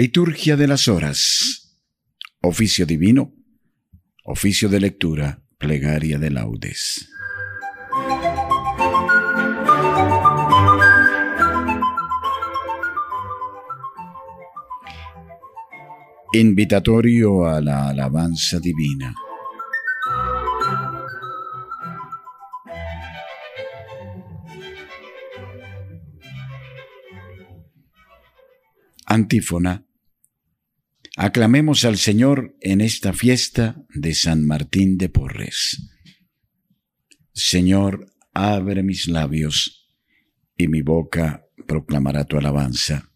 Liturgia de las Horas. Oficio Divino. Oficio de lectura. Plegaria de laudes. Invitatorio a la alabanza divina. Antífona. Aclamemos al Señor en esta fiesta de San Martín de Porres. Señor, abre mis labios, y mi boca proclamará tu alabanza.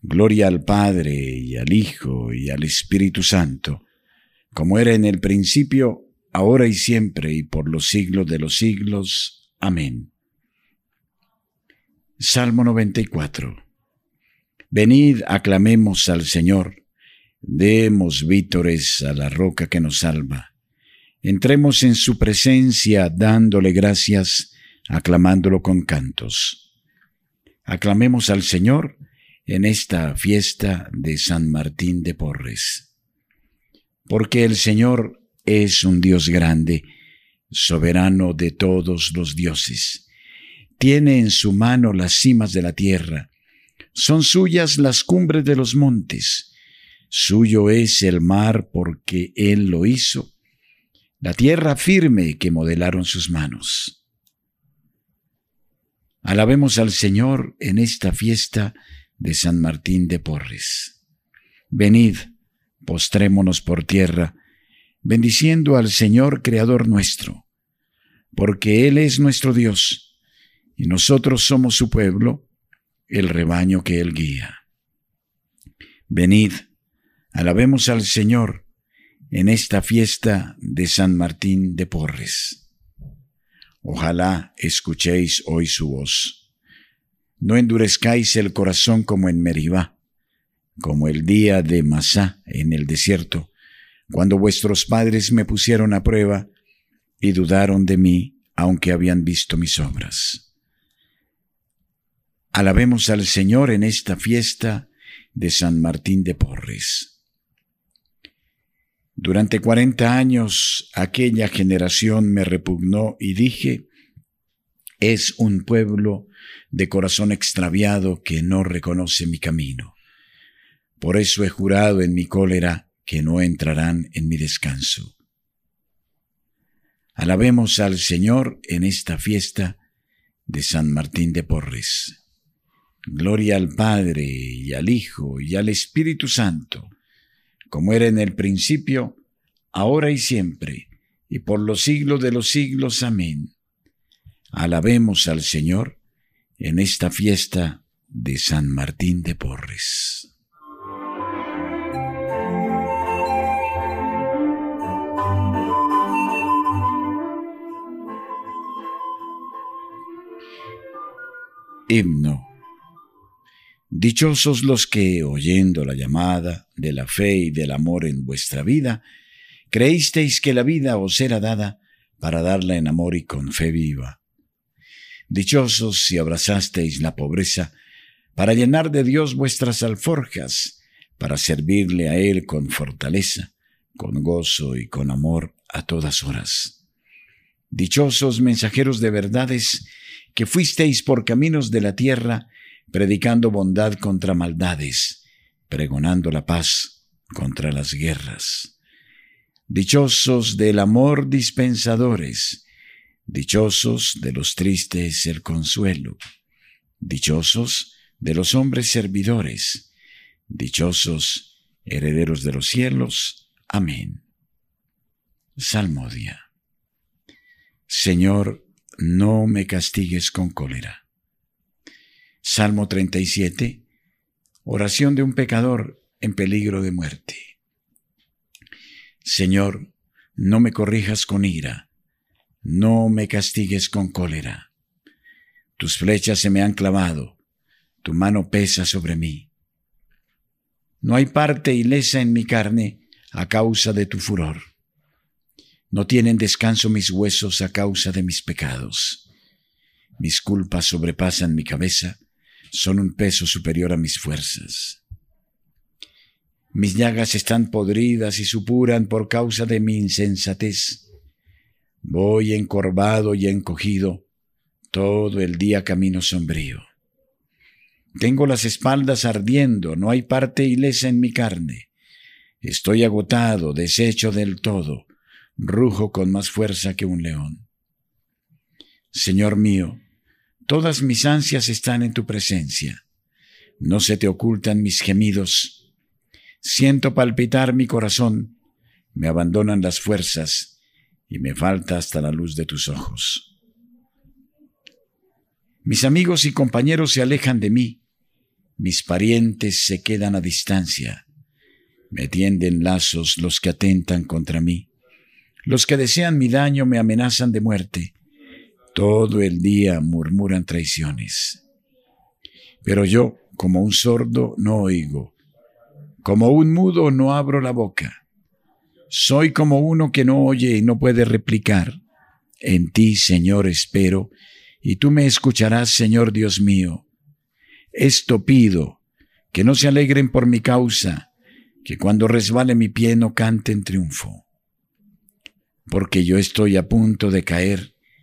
Gloria al Padre y al Hijo y al Espíritu Santo, como era en el principio, ahora y siempre, y por los siglos de los siglos. Amén. Salmo 94. Venid, aclamemos al Señor, demos vítores a la roca que nos salva. Entremos en su presencia dándole gracias, aclamándolo con cantos. Aclamemos al Señor en esta fiesta de San Martín de Porres. Porque el Señor es un Dios grande, soberano de todos los dioses. Tiene en su mano las cimas de la tierra, son suyas las cumbres de los montes. Suyo es el mar porque Él lo hizo, la tierra firme que modelaron sus manos. Alabemos al Señor en esta fiesta de San Martín de Porres. Venid, postrémonos por tierra, bendiciendo al Señor Creador nuestro, porque Él es nuestro Dios, y nosotros somos su pueblo, el rebaño que Él guía. Venid, alabemos al Señor en esta fiesta de San Martín de Porres. Ojalá escuchéis hoy su voz. No endurezcáis el corazón como en Meribá, como el día de Masá en el desierto, cuando vuestros padres me pusieron a prueba y dudaron de mí, aunque habían visto mis obras. Alabemos al Señor en esta fiesta de San Martín de Porres. Durante cuarenta años aquella generación me repugnó y dije, es un pueblo de corazón extraviado que no reconoce mi camino. Por eso he jurado en mi cólera que no entrarán en mi descanso. Alabemos al Señor en esta fiesta de San Martín de Porres. Gloria al Padre y al Hijo y al Espíritu Santo, como era en el principio, ahora y siempre, y por los siglos de los siglos. Amén. Alabemos al Señor en esta fiesta de San Martín de Porres. Himno Dichosos los que, oyendo la llamada de la fe y del amor en vuestra vida, creísteis que la vida os era dada para darla en amor y con fe viva. Dichosos si abrazasteis la pobreza para llenar de Dios vuestras alforjas, para servirle a Él con fortaleza, con gozo y con amor a todas horas. Dichosos mensajeros de verdades que fuisteis por caminos de la tierra predicando bondad contra maldades, pregonando la paz contra las guerras. Dichosos del amor dispensadores, dichosos de los tristes el consuelo, dichosos de los hombres servidores, dichosos herederos de los cielos. Amén. Salmodia. Señor, no me castigues con cólera Salmo 37. Oración de un pecador en peligro de muerte. Señor, no me corrijas con ira, no me castigues con cólera. Tus flechas se me han clavado, tu mano pesa sobre mí. No hay parte ilesa en mi carne a causa de tu furor. No tienen descanso mis huesos a causa de mis pecados. Mis culpas sobrepasan mi cabeza son un peso superior a mis fuerzas. Mis llagas están podridas y supuran por causa de mi insensatez. Voy encorvado y encogido, todo el día camino sombrío. Tengo las espaldas ardiendo, no hay parte ilesa en mi carne. Estoy agotado, deshecho del todo, rujo con más fuerza que un león. Señor mío, todas mis ansias están en tu presencia. No se te ocultan mis gemidos. Siento palpitar mi corazón, me abandonan las fuerzas y me falta hasta la luz de tus ojos. Mis amigos y compañeros se alejan de mí, mis parientes se quedan a distancia, me tienden lazos los que atentan contra mí. Los que desean mi daño me amenazan de muerte. Todo el día murmuran traiciones. Pero yo, como un sordo, no oigo. Como un mudo, no abro la boca. Soy como uno que no oye y no puede replicar. En ti, Señor, espero, y tú me escucharás, Señor Dios mío. Esto pido, que no se alegren por mi causa, que cuando resbale mi pie no cante en triunfo porque yo estoy a punto de caer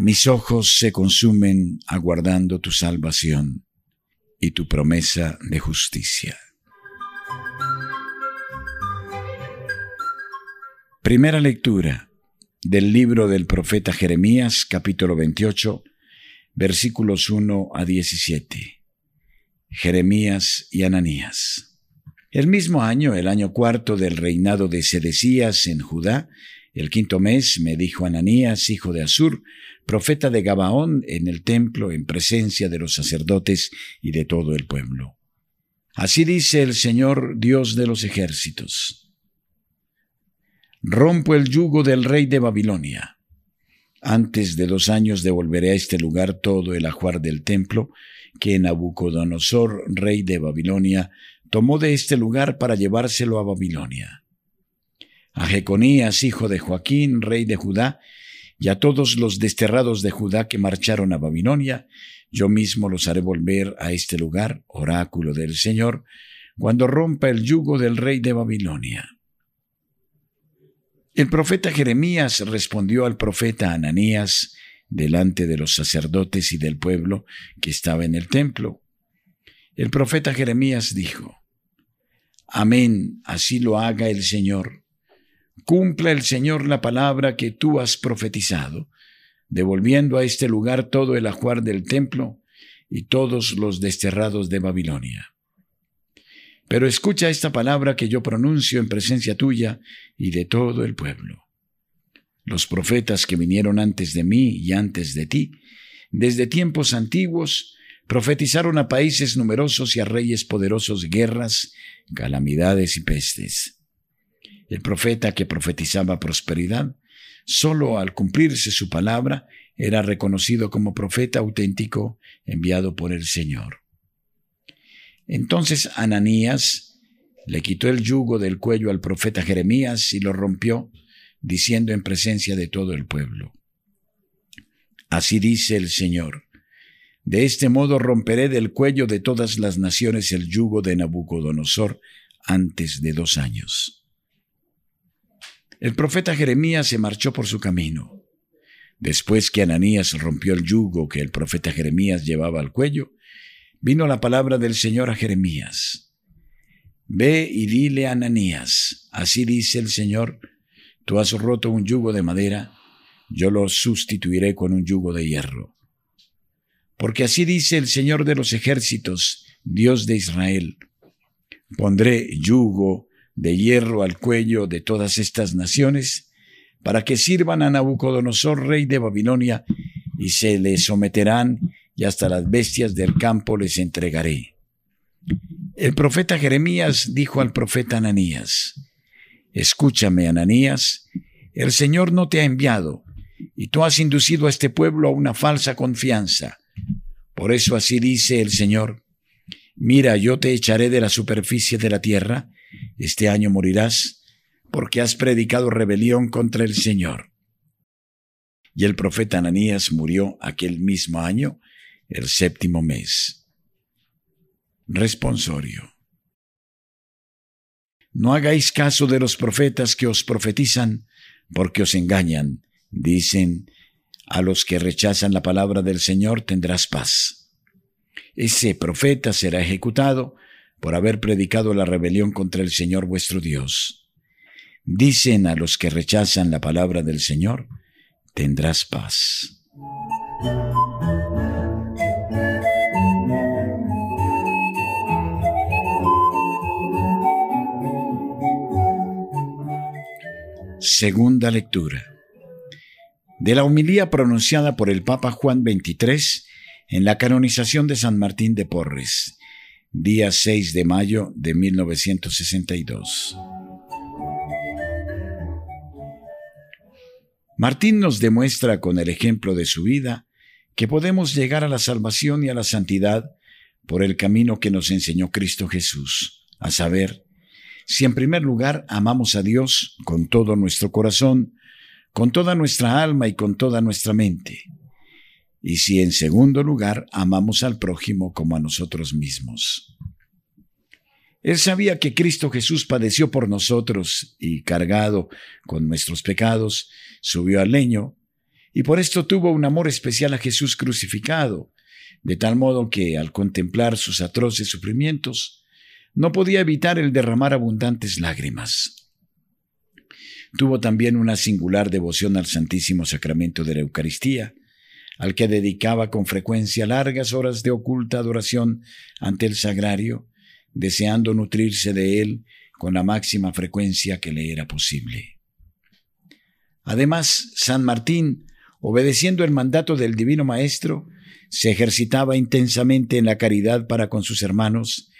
Mis ojos se consumen aguardando tu salvación y tu promesa de justicia. Primera lectura del libro del profeta Jeremías, capítulo 28, versículos 1 a 17. Jeremías y Ananías. El mismo año, el año cuarto del reinado de Sedecías en Judá, el quinto mes, me dijo Ananías, hijo de Asur, profeta de Gabaón, en el templo, en presencia de los sacerdotes y de todo el pueblo. Así dice el Señor Dios de los ejércitos. Rompo el yugo del rey de Babilonia. Antes de dos años devolveré a este lugar todo el ajuar del templo que Nabucodonosor, rey de Babilonia, tomó de este lugar para llevárselo a Babilonia a Jeconías, hijo de Joaquín, rey de Judá, y a todos los desterrados de Judá que marcharon a Babilonia, yo mismo los haré volver a este lugar, oráculo del Señor, cuando rompa el yugo del rey de Babilonia. El profeta Jeremías respondió al profeta Ananías delante de los sacerdotes y del pueblo que estaba en el templo. El profeta Jeremías dijo, Amén, así lo haga el Señor Cumpla el Señor la palabra que tú has profetizado, devolviendo a este lugar todo el ajuar del templo y todos los desterrados de Babilonia. Pero escucha esta palabra que yo pronuncio en presencia tuya y de todo el pueblo. Los profetas que vinieron antes de mí y antes de ti, desde tiempos antiguos, profetizaron a países numerosos y a reyes poderosos guerras, calamidades y pestes el profeta que profetizaba prosperidad, solo al cumplirse su palabra era reconocido como profeta auténtico enviado por el Señor. Entonces Ananías le quitó el yugo del cuello al profeta Jeremías y lo rompió, diciendo en presencia de todo el pueblo. Así dice el Señor, de este modo romperé del cuello de todas las naciones el yugo de Nabucodonosor antes de dos años. El profeta Jeremías se marchó por su camino. Después que Ananías rompió el yugo que el profeta Jeremías llevaba al cuello, vino la palabra del Señor a Jeremías. Ve y dile a Ananías, así dice el Señor, Tú has roto un yugo de madera, yo lo sustituiré con un yugo de hierro. Porque así dice el Señor de los ejércitos, Dios de Israel, pondré yugo de hierro al cuello de todas estas naciones, para que sirvan a Nabucodonosor, rey de Babilonia, y se le someterán, y hasta las bestias del campo les entregaré. El profeta Jeremías dijo al profeta Ananías, Escúchame, Ananías, el Señor no te ha enviado, y tú has inducido a este pueblo a una falsa confianza. Por eso así dice el Señor, Mira, yo te echaré de la superficie de la tierra, este año morirás, porque has predicado rebelión contra el Señor. Y el profeta Ananías murió aquel mismo año, el séptimo mes. Responsorio. No hagáis caso de los profetas que os profetizan, porque os engañan. Dicen, a los que rechazan la palabra del Señor tendrás paz. Ese profeta será ejecutado por haber predicado la rebelión contra el Señor vuestro Dios. Dicen a los que rechazan la palabra del Señor, tendrás paz. Segunda lectura. De la homilía pronunciada por el Papa Juan XXIII en la canonización de San Martín de Porres, día 6 de mayo de 1962. Martín nos demuestra con el ejemplo de su vida que podemos llegar a la salvación y a la santidad por el camino que nos enseñó Cristo Jesús, a saber, si en primer lugar amamos a Dios con todo nuestro corazón, con toda nuestra alma y con toda nuestra mente, y si en segundo lugar amamos al prójimo como a nosotros mismos. Él sabía que Cristo Jesús padeció por nosotros y cargado con nuestros pecados, subió al leño, y por esto tuvo un amor especial a Jesús crucificado, de tal modo que al contemplar sus atroces sufrimientos, no podía evitar el derramar abundantes lágrimas. Tuvo también una singular devoción al Santísimo Sacramento de la Eucaristía, al que dedicaba con frecuencia largas horas de oculta adoración ante el sagrario, deseando nutrirse de él con la máxima frecuencia que le era posible. Además, San Martín, obedeciendo el mandato del Divino Maestro, se ejercitaba intensamente en la caridad para con sus hermanos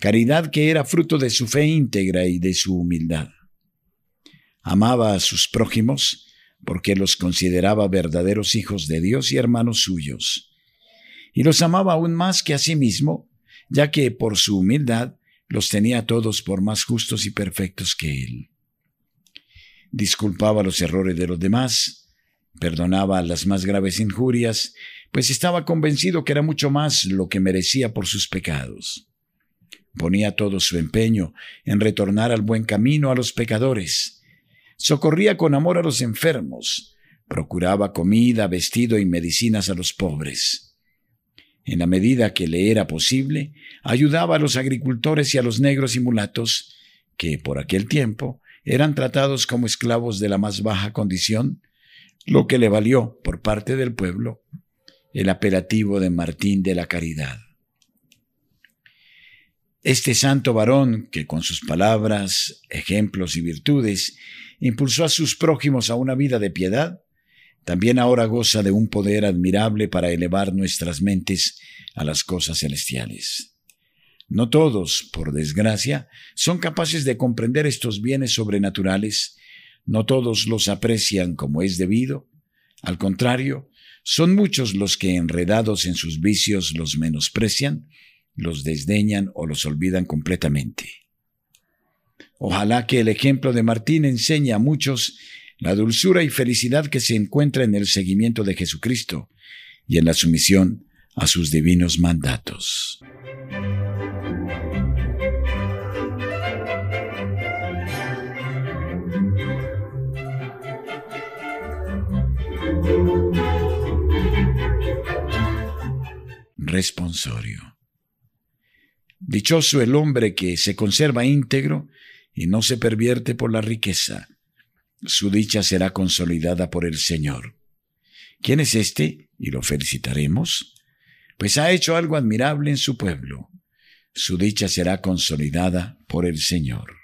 caridad que era fruto de su fe íntegra y de su humildad. Amaba a sus prójimos porque los consideraba verdaderos hijos de Dios y hermanos suyos, y los amaba aún más que a sí mismo, ya que por su humildad los tenía todos por más justos y perfectos que él. Disculpaba los errores de los demás, perdonaba las más graves injurias, pues estaba convencido que era mucho más lo que merecía por sus pecados. Ponía todo su empeño en retornar al buen camino a los pecadores. Socorría con amor a los enfermos. Procuraba comida, vestido y medicinas a los pobres. En la medida que le era posible, ayudaba a los agricultores y a los negros y mulatos, que por aquel tiempo eran tratados como esclavos de la más baja condición, lo que le valió, por parte del pueblo, el apelativo de Martín de la Caridad. Este santo varón, que con sus palabras, ejemplos y virtudes impulsó a sus prójimos a una vida de piedad, también ahora goza de un poder admirable para elevar nuestras mentes a las cosas celestiales. No todos, por desgracia, son capaces de comprender estos bienes sobrenaturales, no todos los aprecian como es debido, al contrario, son muchos los que enredados en sus vicios los menosprecian los desdeñan o los olvidan completamente. Ojalá que el ejemplo de Martín enseñe a muchos la dulzura y felicidad que se encuentra en el seguimiento de Jesucristo y en la sumisión a sus divinos mandatos. Responsorio. Dichoso el hombre que se conserva íntegro y no se pervierte por la riqueza, su dicha será consolidada por el Señor. ¿Quién es este? Y lo felicitaremos. Pues ha hecho algo admirable en su pueblo. Su dicha será consolidada por el Señor.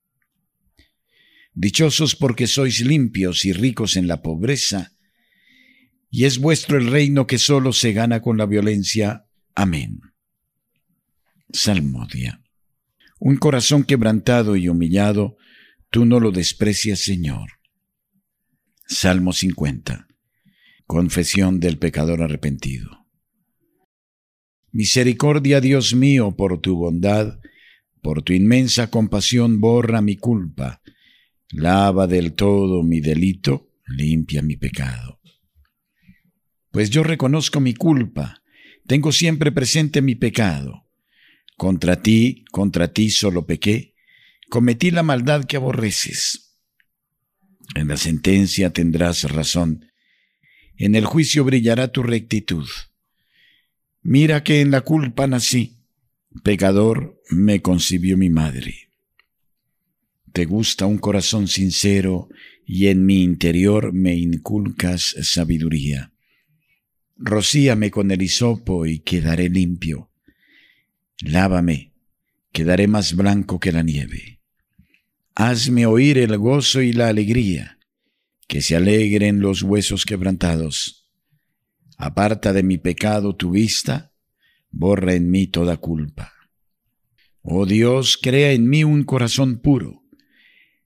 Dichosos porque sois limpios y ricos en la pobreza, y es vuestro el reino que solo se gana con la violencia. Amén. Salmodia. Un corazón quebrantado y humillado, tú no lo desprecias, Señor. Salmo 50. Confesión del pecador arrepentido. Misericordia, Dios mío, por tu bondad, por tu inmensa compasión borra mi culpa lava del todo mi delito, limpia mi pecado. Pues yo reconozco mi culpa, tengo siempre presente mi pecado. Contra ti, contra ti solo pequé, cometí la maldad que aborreces. En la sentencia tendrás razón, en el juicio brillará tu rectitud. Mira que en la culpa nací, pecador me concibió mi madre. Te gusta un corazón sincero y en mi interior me inculcas sabiduría. Rocíame con el hisopo y quedaré limpio. Lávame, quedaré más blanco que la nieve. Hazme oír el gozo y la alegría, que se alegren los huesos quebrantados. Aparta de mi pecado tu vista, borra en mí toda culpa. Oh Dios, crea en mí un corazón puro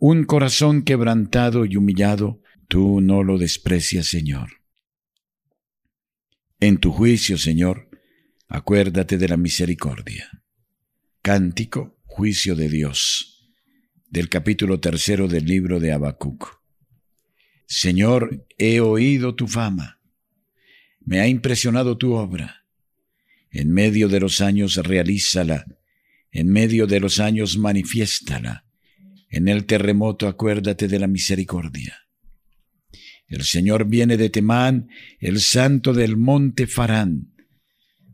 Un corazón quebrantado y humillado, tú no lo desprecias, Señor. En tu juicio, Señor, acuérdate de la misericordia. Cántico, juicio de Dios, del capítulo tercero del libro de Habacuc. Señor, he oído tu fama, me ha impresionado tu obra. En medio de los años realízala, en medio de los años manifiéstala. En el terremoto acuérdate de la misericordia. El Señor viene de Temán, el santo del monte Farán.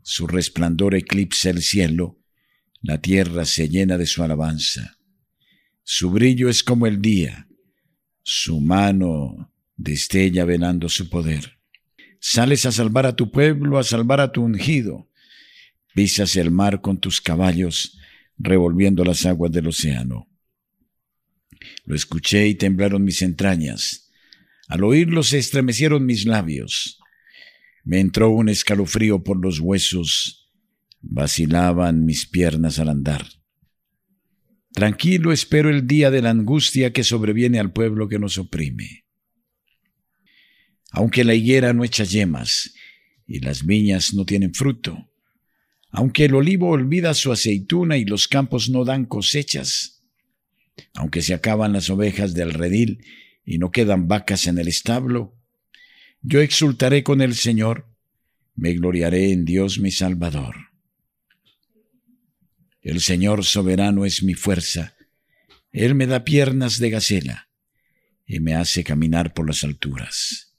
Su resplandor eclipsa el cielo, la tierra se llena de su alabanza. Su brillo es como el día, su mano destella velando su poder. Sales a salvar a tu pueblo, a salvar a tu ungido. Pisas el mar con tus caballos, revolviendo las aguas del océano. Lo escuché y temblaron mis entrañas al oírlo se estremecieron mis labios. Me entró un escalofrío por los huesos. Vacilaban mis piernas al andar. Tranquilo espero el día de la angustia que sobreviene al pueblo que nos oprime. Aunque la higuera no echa yemas y las viñas no tienen fruto, aunque el olivo olvida su aceituna y los campos no dan cosechas, aunque se acaban las ovejas del redil y no quedan vacas en el establo, yo exultaré con el Señor, me gloriaré en Dios mi Salvador. El Señor soberano es mi fuerza, Él me da piernas de gacela y me hace caminar por las alturas.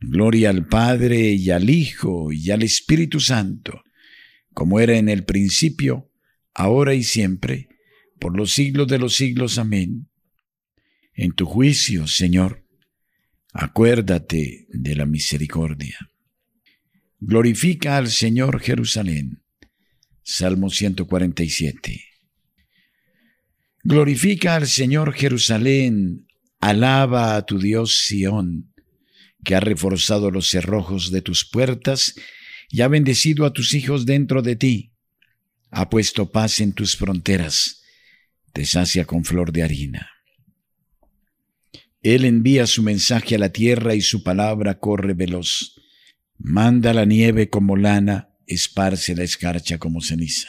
Gloria al Padre y al Hijo y al Espíritu Santo, como era en el principio, ahora y siempre, por los siglos de los siglos. Amén en tu juicio, Señor, acuérdate de la misericordia. Glorifica al Señor Jerusalén. Salmo 147. Glorifica al Señor Jerusalén, alaba a tu Dios Sión, que ha reforzado los cerrojos de tus puertas y ha bendecido a tus hijos dentro de ti, ha puesto paz en tus fronteras, te sacia con flor de harina. Él envía su mensaje a la tierra y su palabra corre veloz. Manda la nieve como lana, esparce la escarcha como ceniza.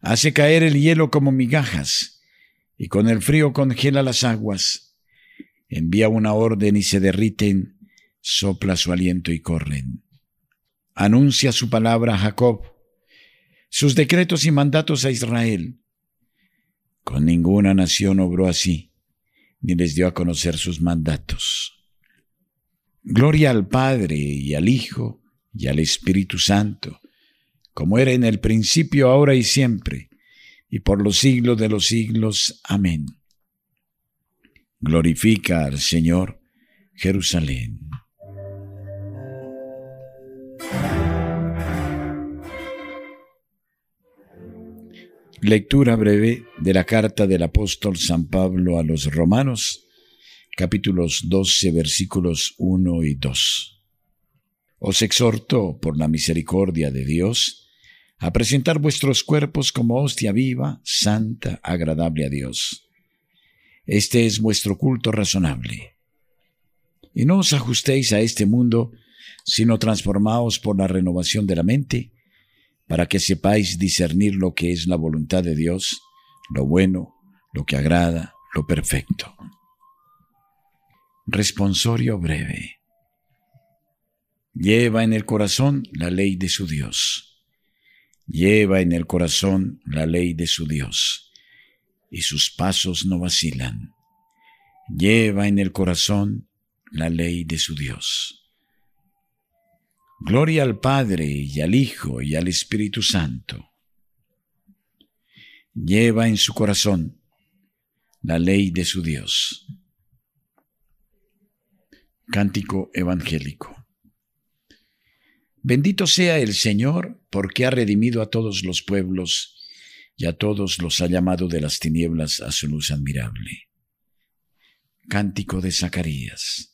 Hace caer el hielo como migajas, y con el frío congela las aguas. Envía una orden y se derriten, sopla su aliento y corren. Anuncia su palabra a Jacob, sus decretos y mandatos a Israel. Con ninguna nación obró así ni les dio a conocer sus mandatos. Gloria al Padre y al Hijo y al Espíritu Santo, como era en el principio, ahora y siempre, y por los siglos de los siglos. Amén. Glorifica al Señor Jerusalén. Lectura breve de la carta del apóstol San Pablo a los Romanos, capítulos 12, versículos 1 y 2. Os exhorto, por la misericordia de Dios, a presentar vuestros cuerpos como hostia viva, santa, agradable a Dios. Este es vuestro culto razonable. Y no os ajustéis a este mundo, sino transformaos por la renovación de la mente, para que sepáis discernir lo que es la voluntad de Dios, lo bueno, lo que agrada, lo perfecto. Responsorio breve. Lleva en el corazón la ley de su Dios. Lleva en el corazón la ley de su Dios, y sus pasos no vacilan. Lleva en el corazón la ley de su Dios. Gloria al Padre y al Hijo y al Espíritu Santo. Lleva en su corazón la ley de su Dios. Cántico Evangélico. Bendito sea el Señor porque ha redimido a todos los pueblos y a todos los ha llamado de las tinieblas a su luz admirable. Cántico de Zacarías.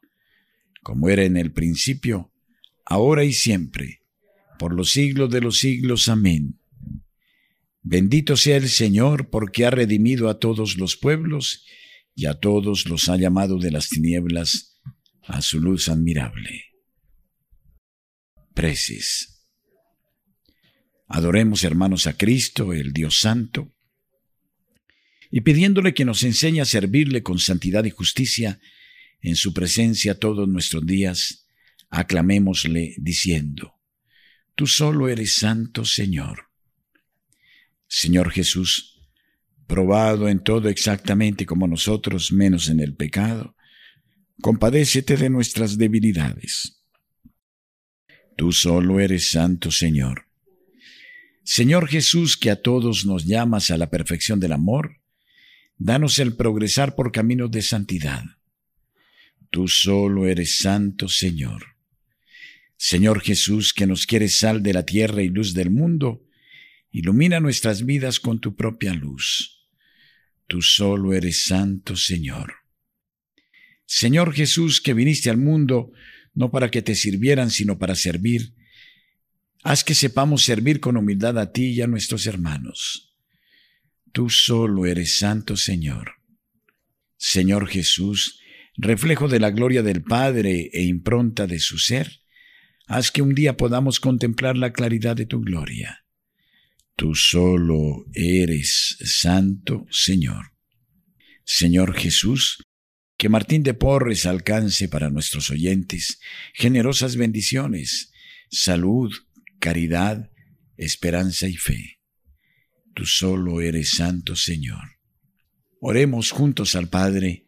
como era en el principio, ahora y siempre, por los siglos de los siglos. Amén. Bendito sea el Señor porque ha redimido a todos los pueblos y a todos los ha llamado de las tinieblas a su luz admirable. Preces. Adoremos, hermanos, a Cristo, el Dios Santo, y pidiéndole que nos enseñe a servirle con santidad y justicia en su presencia todos nuestros días, aclamémosle diciendo, Tú solo eres santo, Señor. Señor Jesús, probado en todo exactamente como nosotros, menos en el pecado, compadécete de nuestras debilidades. Tú solo eres santo, Señor. Señor Jesús, que a todos nos llamas a la perfección del amor, danos el progresar por caminos de santidad. Tú solo eres santo, Señor. Señor Jesús, que nos quieres sal de la tierra y luz del mundo, ilumina nuestras vidas con tu propia luz. Tú solo eres santo, Señor. Señor Jesús, que viniste al mundo no para que te sirvieran, sino para servir, haz que sepamos servir con humildad a ti y a nuestros hermanos. Tú solo eres santo, Señor. Señor Jesús, reflejo de la gloria del Padre e impronta de su ser, haz que un día podamos contemplar la claridad de tu gloria. Tú solo eres santo, Señor. Señor Jesús, que Martín de Porres alcance para nuestros oyentes generosas bendiciones, salud, caridad, esperanza y fe. Tú solo eres santo, Señor. Oremos juntos al Padre,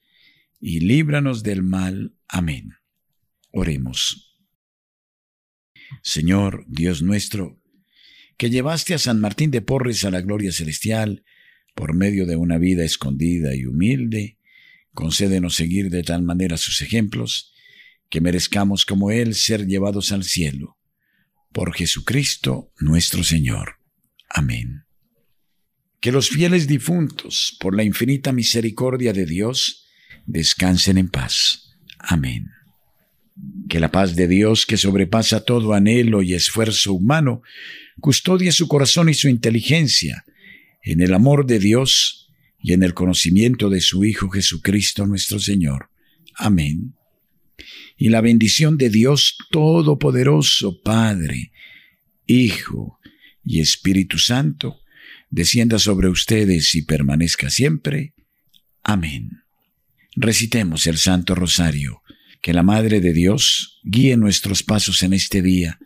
y líbranos del mal. Amén. Oremos. Señor, Dios nuestro, que llevaste a San Martín de Porres a la gloria celestial por medio de una vida escondida y humilde, concédenos seguir de tal manera sus ejemplos, que merezcamos como Él ser llevados al cielo. Por Jesucristo nuestro Señor. Amén. Que los fieles difuntos, por la infinita misericordia de Dios, descansen en paz. Amén. Que la paz de Dios, que sobrepasa todo anhelo y esfuerzo humano, custodie su corazón y su inteligencia en el amor de Dios y en el conocimiento de su Hijo Jesucristo nuestro Señor. Amén. Y la bendición de Dios Todopoderoso, Padre, Hijo y Espíritu Santo, descienda sobre ustedes y permanezca siempre. Amén. Recitemos el Santo Rosario, que la Madre de Dios guíe nuestros pasos en este día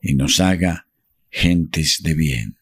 y nos haga gentes de bien.